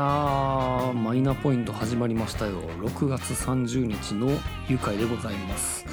やーマイナポイント始まりましたよ。6月30日の愉快でございます。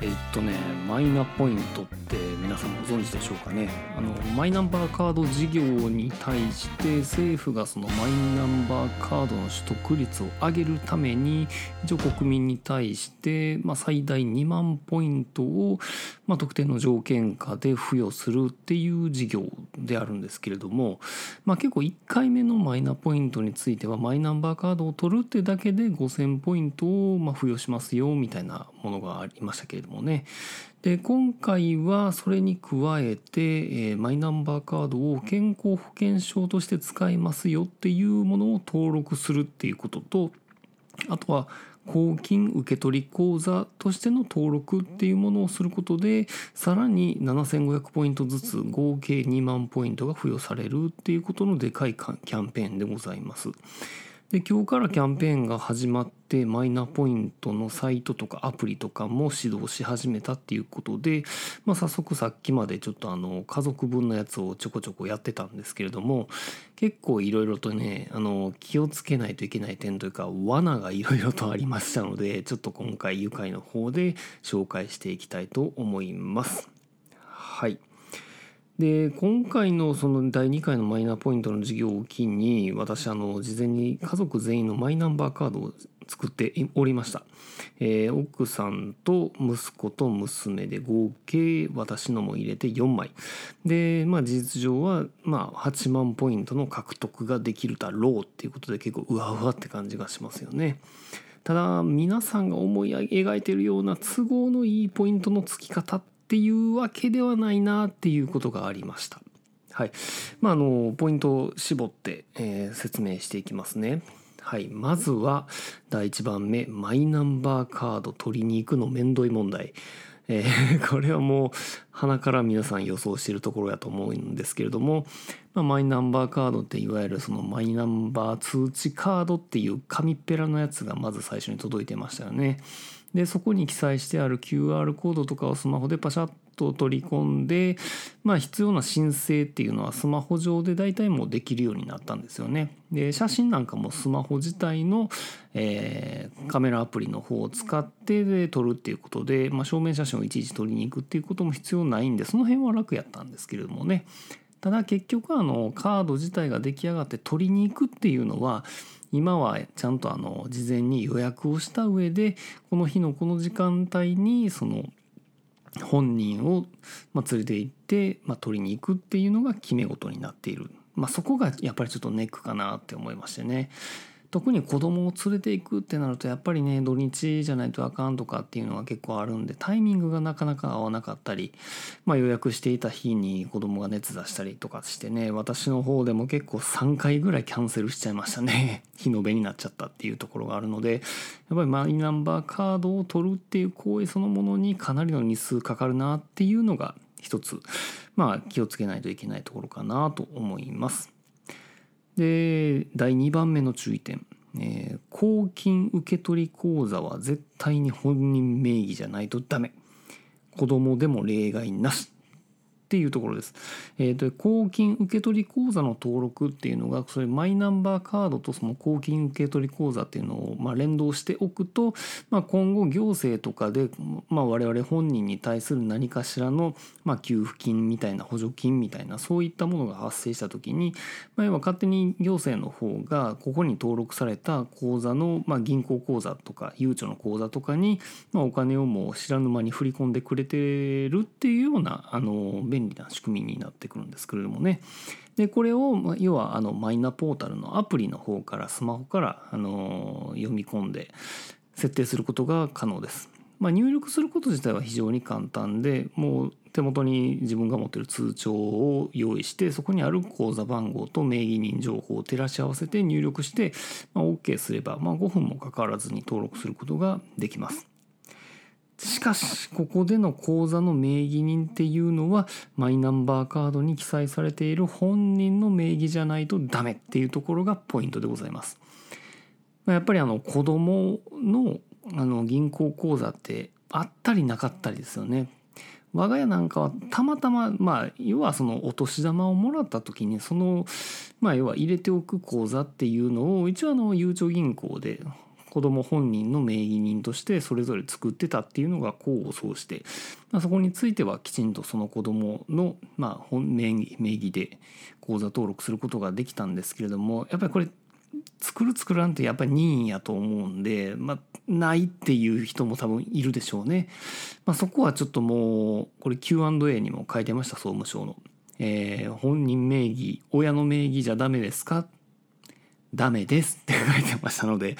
えっとねマイナポイントって皆さんご存知でしょうかね。あのマイナンバーカード事業に対して政府がそのマイナンバーカードの取得率を上げるために一応国民に対して、まあ、最大2万ポイントを、まあ、特定の条件下で付与するっていう事業であるんですけれども、まあ、結構1回目のマイナポイントについてはマイナンバーカードを取るってだけで5000ポイントをま付与しますよみたいなものがありましたけれどもねで今回はそれに加えて、えー、マイナンバーカードを健康保険証として使いますよっていうものを登録するっていうこととあとは公金受取口座としての登録っていうものをすることでさらに7500ポイントずつ合計2万ポイントが付与されるっていうことのでかいキャンペーンでございます。で今日からキャンペーンが始まってマイナポイントのサイトとかアプリとかも指導し始めたっていうことで、まあ、早速さっきまでちょっとあの家族分のやつをちょこちょこやってたんですけれども結構いろいろとねあの気をつけないといけない点というか罠がいろいろとありましたのでちょっと今回愉快の方で紹介していきたいと思います。はいで今回のその第2回のマイナポイントの事業を機に私あの事前に家族全員のマイナンバーカードを作っておりました、えー、奥さんと息子と娘で合計私のも入れて4枚。でまあ事実上はまあ8万ポイントの獲得ができるだろうっていうことで結構うわうわって感じがしますよね。ただ皆さんが思い描いているような都合のいいポイントの付き方ってっていうわけではないなっていうことがありました。はい。まあ、あの、ポイントを絞って、えー、説明していきますね。はい。まずは、第1番目、マイナンバーカード取りに行くのめんどい問題。えー、これはもう鼻から皆さん予想しているところやと思うんですけれども、まあ、マイナンバーカードっていわゆるそのマイナンバー通知カードっていう紙っぺらのやつがまず最初に届いてましたよね。でそこに記載してある QR コードとかをスマホでパシャッと取り込んで、まあ、必要な申請っていうのはスマホ上で大体もうできるようになったんですよね。で写真なんかもスマホ自体の、えー、カメラアプリの方を使ってで撮るっていうことで、まあ、証明写真をいちいち撮りに行くっていうことも必要ないんでその辺は楽やったんですけれどもねただ結局あのカード自体が出来上がって取りに行くっていうのは今はちゃんとあの事前に予約をした上でこの日のこの時間帯にその本人をま連れて行って、ま、取りに行くっていうのが決め事になっている、まあ、そこがやっぱりちょっとネックかなって思いましてね。特に子供を連れていくってなるとやっぱりね土日じゃないとあかんとかっていうのは結構あるんでタイミングがなかなか合わなかったり、まあ、予約していた日に子供が熱出したりとかしてね私の方でも結構3回ぐらいキャンセルしちゃいましたね 日延べになっちゃったっていうところがあるのでやっぱりマイナンバーカードを取るっていう行為そのものにかなりの日数かかるなっていうのが一つまあ気をつけないといけないところかなと思います。で第2番目の注意点、えー、公金受取口座は絶対に本人名義じゃないとダメ。子供でも例外なし。っていうところです。えーと、公金受取口座の登録っていうのがそれマイナンバーカードとその公金受取口座っていうのをま連動しておくと、まあ、今後行政とかで、まあ、我々本人に対する何かしらのま給付金みたいな補助金みたいなそういったものが発生した時に、まあ、要は勝手に行政の方がここに登録された口座の、ま、銀行口座とかゆうちょの口座とかに、ま、お金をもう知らぬ間に振り込んでくれてるっていうようなあの便利便利な仕組みになってくるんですけれどもねでこれを要はあのマイナポータルのアプリの方からスマホからあの読み込んで設定することが可能です。まあ、入力すること自体は非常に簡単でもう手元に自分が持ってる通帳を用意してそこにある口座番号と名義人情報を照らし合わせて入力して、まあ、OK すれば、まあ、5分もかからずに登録することができます。しかしここでの口座の名義人っていうのはマイナンバーカードに記載されている本人の名義じゃないとダメっていうところがポイントでございます。やっぱりあの子供のあの銀行口座ってあったりなかったりですよね。我が家なんかはたまたままあ要はそのお年玉をもらった時にそのまあ要は入れておく口座っていうのを一応あのゆうちょ銀行で子供本人の名義人としてそれぞれ作ってたっていうのが功を奏して、まあ、そこについてはきちんとその子供のまあ本名義名義で口座登録することができたんですけれどもやっぱりこれ作る作らんってやっぱり任意やと思うんで、まあ、ないっていう人も多分いるでしょうね。まあ、そこはちょっともうこれ Q&A にも書いてました総務省の。えー、本人名義親の名義じゃダメですか？ダメですって書いてましたので、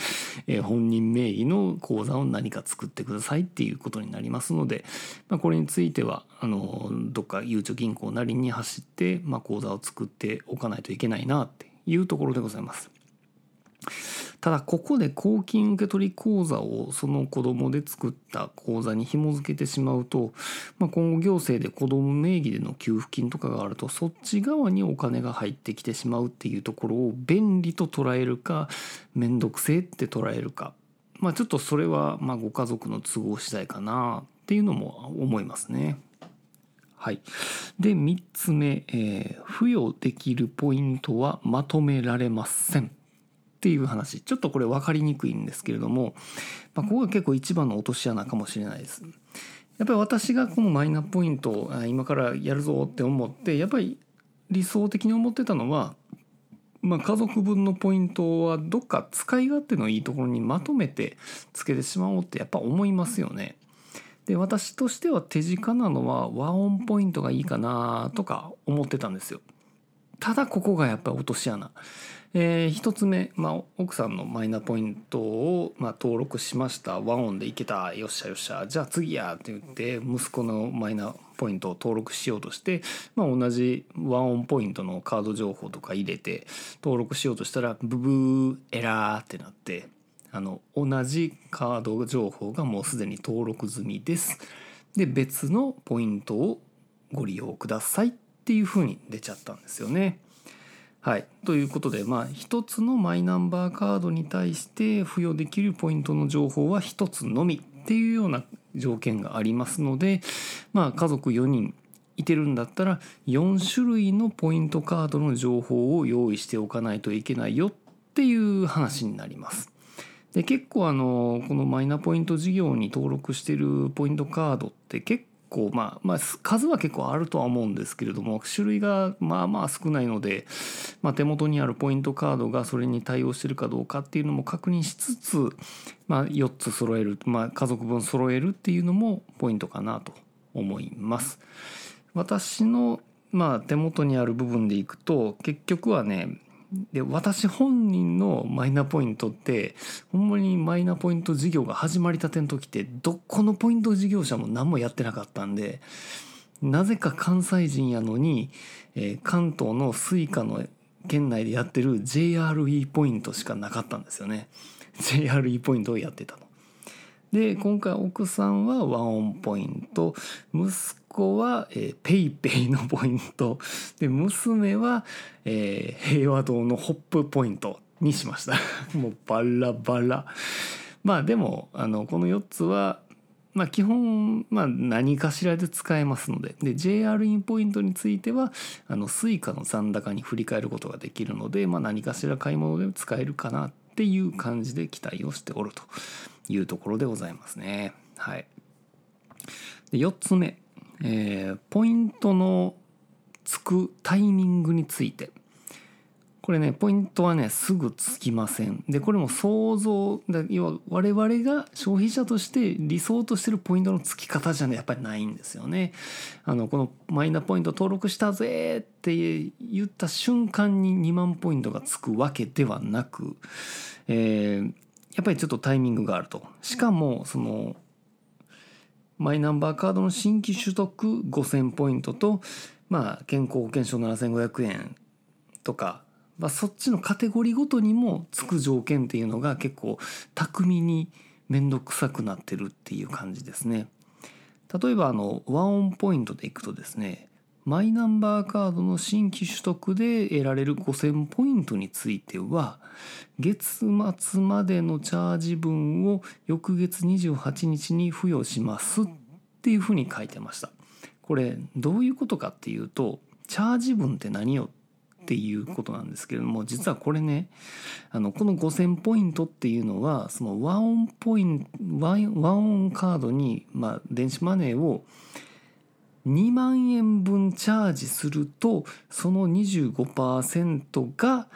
えー、本人名義の口座を何か作ってくださいっていうことになりますので、まあ、これについてはあのどっかゆうちょ銀行なりに走って、まあ、口座を作っておかないといけないなっていうところでございます。ただここで公金受取口座をその子供で作った口座に紐付けてしまうと、まあ、今後行政で子供名義での給付金とかがあるとそっち側にお金が入ってきてしまうっていうところを便利と捉えるか面倒くせえって捉えるかまあちょっとそれはまご家族の都合次第かなっていうのも思いますね。はい、で3つ目、えー、付与できるポイントはまとめられません。っていう話ちょっとこれ分かりにくいんですけれども、まあ、ここが結構一番の落とし穴かもしれないです。やっぱり私がこのマイナポイントを今からやるぞって思ってやっぱり理想的に思ってたのは、まあ、家族分のポイントはどっか使い勝手のいいところにまとめてつけてしまおうってやっぱ思いますよね。で私としては手近なのは和音ポイントがいいかなとか思ってたんですよ。ただここがやっぱり落とし穴。えー、1つ目、まあ、奥さんのマイナポイントを、まあ、登録しましたワンオンでいけたよっしゃよっしゃじゃあ次やって言って息子のマイナポイントを登録しようとして、まあ、同じワンオンポイントのカード情報とか入れて登録しようとしたらブブーエラーってなってあの同じカード情報がもうすでに登録済みです。で別のポイントをご利用くださいっていうふうに出ちゃったんですよね。はい、ということで、まあ、1つのマイナンバーカードに対して付与できるポイントの情報は1つのみっていうような条件がありますので、まあ、家族4人いてるんだったら4種類のポイントカードの情報を用意しておかないといけないよっていう話になります。で結構あのこのマイナポイント事業に登録してるポイントカードって結構まあまあ数は結構あるとは思うんですけれども種類がまあまあ少ないので、まあ、手元にあるポイントカードがそれに対応してるかどうかっていうのも確認しつつ、まあ、4つ揃える、まあ、家族分揃えるっていうのもポイントかなと思います。私のまあ手元にある部分でいくと結局はねで私本人のマイナポイントってほんまにマイナポイント事業が始まりたての時ってどこのポイント事業者も何もやってなかったんでなぜか関西人やのに、えー、関東の Suica の県内でやってる JRE ポイントしかなかったんですよね JRE ポイントをやってたの。で今回奥さんは WAON ポイント息子は、えー、ペイペイのポイント。で娘は、えー、平和堂の HOP ポイントにしました。もうバラバラ。まあでもあのこの4つはまあ基本、まあ、何かしらで使えますので。で JR インポイントについてはあの Suica の残高に振り返ることができるので、まあ、何かしら買い物で使えるかなっていう感じで期待をしておるというところでございますね。はい、で4つ目。えー、ポイントのつくタイミングについて。これねポイントはねすぐつきません。でこれも想像要は我々が消費者として理想としてるポイントのつき方じゃねやっぱりないんですよね。あのこのマイナポイント登録したぜって言った瞬間に2万ポイントがつくわけではなく、えー、やっぱりちょっとタイミングがあると。しかもそのマイナンバーカードの新規取得5000ポイントと、まあ、健康保険証7500円とか、まあ、そっちのカテゴリーごとにも付く条件っていうのが結構巧みに面倒くさくなってるっていう感じですね。例えばあのワンオンポイントでいくとですねマイナンバーカードの新規取得で得られる5000ポイントについては月末までのチャージ分を翌月28日に付与しますっていうふうに書いてました。これどういうことかっていうとチャージ分って何よっていうことなんですけれども実はこれねあのこの5,000ポイントっていうのはそのワンオンポイントワンオンカードに、まあ、電子マネーを2万円分チャージするとその25%が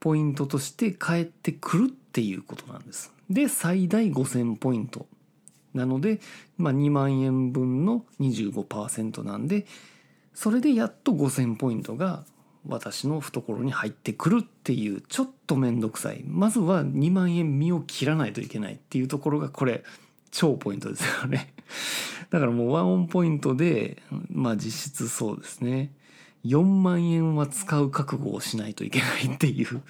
ポイントとして返ってくるっていうことなんです。で最大5,000ポイント。なので、まあ、2万円分の25%なんでそれでやっと5,000ポイントが私の懐に入ってくるっていうちょっと面倒くさい。まずは2万円身を切らないといけないっていうところがこれ超ポイントですよね。だからもうワンオンポイントでまあ実質そうですね4万円は使う覚悟をしないといけないっていう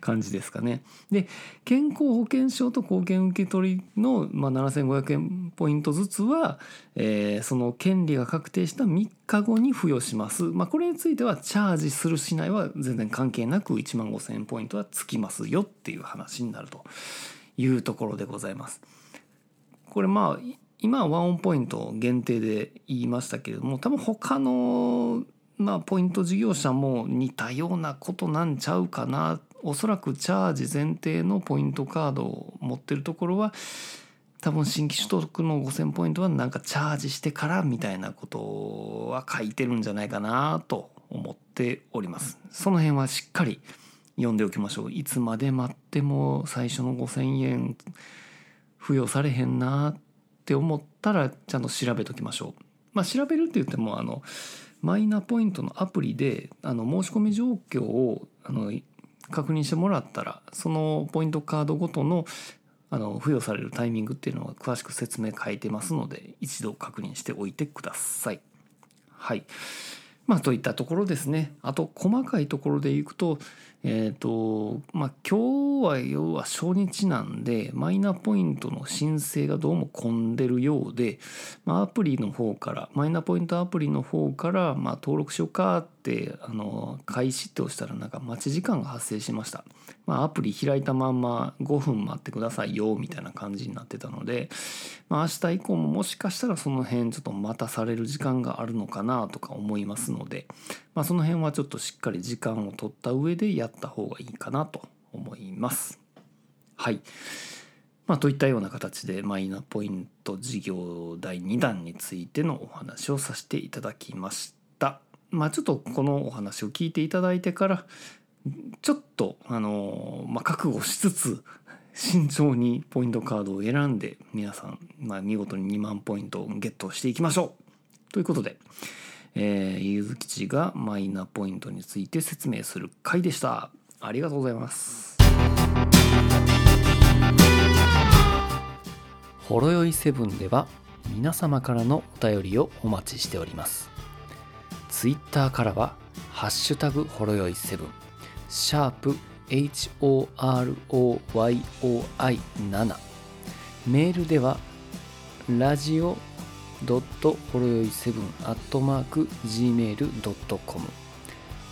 感じですかね。で健康保険証と貢献受取の、まあ、7500円ポイントずつは、えー、その権利が確定した3日後に付与します。まあ、これについてはチャージするしないは全然関係なく1万5000円ポイントはつきますよっていう話になるというところでございます。これまあ今はワンオンポイント限定で言いましたけれども多分他のまあ、ポイント事業者も似たようなことなんちゃうかな。おそらくチャージ前提のポイントカードを持ってるところは多分新規取得の5,000ポイントはなんかチャージしてからみたいなことは書いてるんじゃないかなと思っております。その辺はしっかり読んでおきましょう。いつまで待っても最初の5,000円付与されへんなっって思ったらちゃんと調べときましょう。まあ調べるって言ってもあのマイナポイントのアプリであの申し込み状況をあの確認してもらったらそのポイントカードごとのあの付与されるタイミングっていうのは詳しく説明書いてますので一度確認しておいてください。はい。まあといったところですね。あと細かいところでいくとえっ、ー、とまあ今日は要は初日なんでマイナポイントの申請がどうも混んでるようで、まあ、アプリの方からマイナポイントアプリの方からまあ登録しようかってあの開始って押したらなんか待ち時間が発生しました、まあ、アプリ開いたまんま5分待ってくださいよみたいな感じになってたので、まあ、明日以降ももしかしたらその辺ちょっと待たされる時間があるのかなとか思いますので、まあ、その辺はちょっとしっかり時間を取った上でやった方がいいかなと思います。はい。まあ、といったような形でマイナポイント事業第2弾についてのお話をさせていただきました。まあ、ちょっとこのお話を聞いていただいてからちょっとあの、まあ、覚悟しつつ慎重にポイントカードを選んで皆さん、まあ、見事に2万ポイントをゲットしていきましょう。ということで、えー、ゆずきちがマイナポイントについて説明する回でした。ありがとうございます。ほろよいセブンでは皆様からのお便りをお待ちしております。ツイッターからはハッシュタグほろよいセブンシャープ HOROYOI7 メールではラジオドットほろよい7アットマーク Gmail.com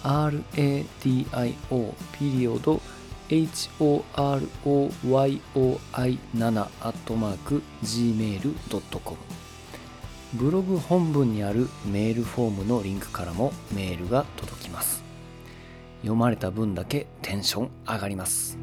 radio ピリオド horoyoi7 アットマーク gmail.com ブログ本文にあるメールフォームのリンクからもメールが届きます。読まれた分だけテンション上がります。